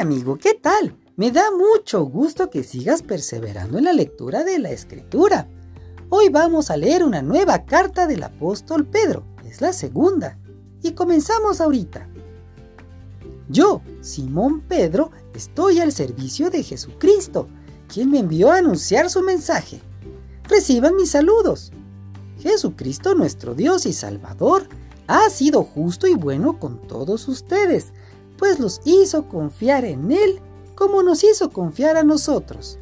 Amigo, ¿qué tal? Me da mucho gusto que sigas perseverando en la lectura de la escritura. Hoy vamos a leer una nueva carta del apóstol Pedro. Es la segunda. Y comenzamos ahorita. Yo, Simón Pedro, estoy al servicio de Jesucristo, quien me envió a anunciar su mensaje. Reciban mis saludos. Jesucristo, nuestro Dios y Salvador, ha sido justo y bueno con todos ustedes, pues los hizo confiar en Él como nos hizo confiar a nosotros.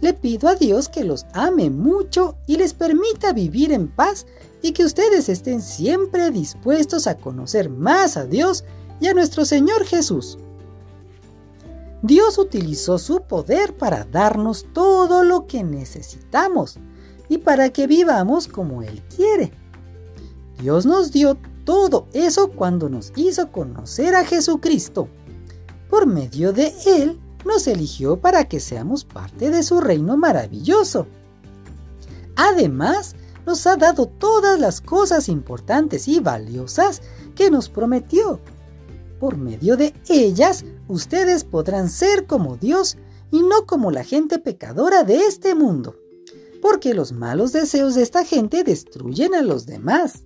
Le pido a Dios que los ame mucho y les permita vivir en paz y que ustedes estén siempre dispuestos a conocer más a Dios y a nuestro Señor Jesús. Dios utilizó su poder para darnos todo lo que necesitamos y para que vivamos como Él quiere. Dios nos dio todo eso cuando nos hizo conocer a Jesucristo. Por medio de Él nos eligió para que seamos parte de su reino maravilloso. Además, nos ha dado todas las cosas importantes y valiosas que nos prometió. Por medio de ellas, ustedes podrán ser como Dios y no como la gente pecadora de este mundo porque los malos deseos de esta gente destruyen a los demás.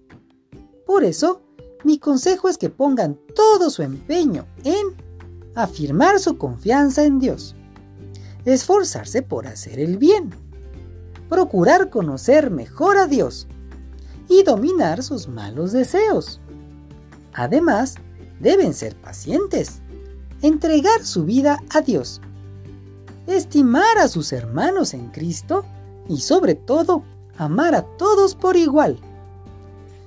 Por eso, mi consejo es que pongan todo su empeño en afirmar su confianza en Dios, esforzarse por hacer el bien, procurar conocer mejor a Dios y dominar sus malos deseos. Además, deben ser pacientes, entregar su vida a Dios, estimar a sus hermanos en Cristo y sobre todo amar a todos por igual.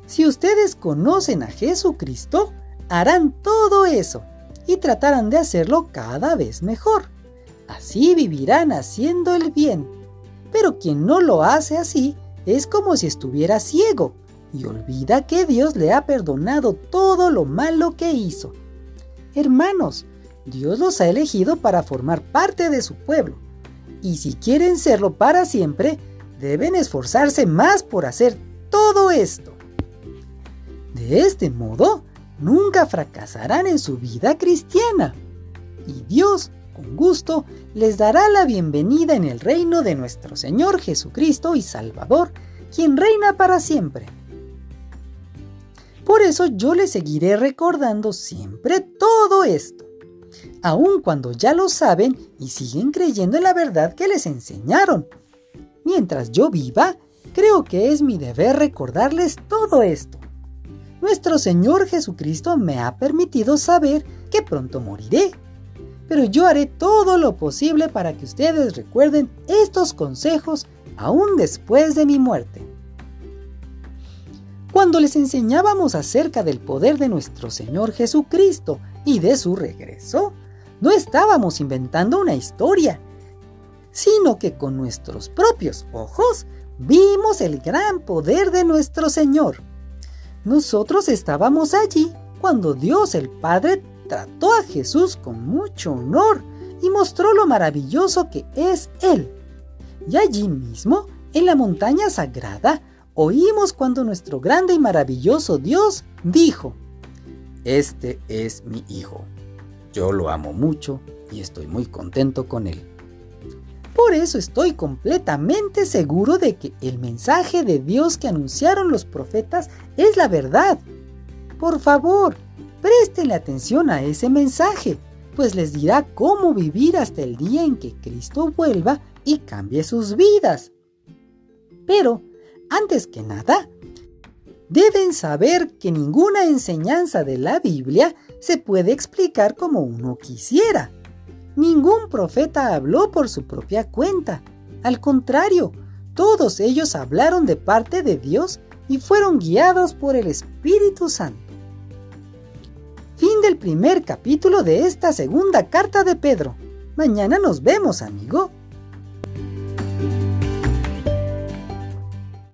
Si ustedes conocen a Jesucristo, harán todo eso y tratarán de hacerlo cada vez mejor. Así vivirán haciendo el bien. Pero quien no lo hace así es como si estuviera ciego y olvida que Dios le ha perdonado todo lo malo que hizo. Hermanos, Dios los ha elegido para formar parte de su pueblo y si quieren serlo para siempre, deben esforzarse más por hacer todo esto. De este modo, nunca fracasarán en su vida cristiana. Y Dios, con gusto, les dará la bienvenida en el reino de nuestro Señor Jesucristo y Salvador, quien reina para siempre. Por eso yo les seguiré recordando siempre todo esto aun cuando ya lo saben y siguen creyendo en la verdad que les enseñaron. Mientras yo viva, creo que es mi deber recordarles todo esto. Nuestro Señor Jesucristo me ha permitido saber que pronto moriré, pero yo haré todo lo posible para que ustedes recuerden estos consejos aún después de mi muerte. Cuando les enseñábamos acerca del poder de nuestro Señor Jesucristo y de su regreso, no estábamos inventando una historia, sino que con nuestros propios ojos vimos el gran poder de nuestro Señor. Nosotros estábamos allí cuando Dios el Padre trató a Jesús con mucho honor y mostró lo maravilloso que es Él. Y allí mismo, en la montaña sagrada, oímos cuando nuestro grande y maravilloso Dios dijo, Este es mi Hijo yo lo amo mucho y estoy muy contento con él. Por eso estoy completamente seguro de que el mensaje de Dios que anunciaron los profetas es la verdad. Por favor, prestenle atención a ese mensaje, pues les dirá cómo vivir hasta el día en que Cristo vuelva y cambie sus vidas. Pero, antes que nada, deben saber que ninguna enseñanza de la Biblia se puede explicar como uno quisiera. Ningún profeta habló por su propia cuenta. Al contrario, todos ellos hablaron de parte de Dios y fueron guiados por el Espíritu Santo. Fin del primer capítulo de esta segunda carta de Pedro. Mañana nos vemos, amigo.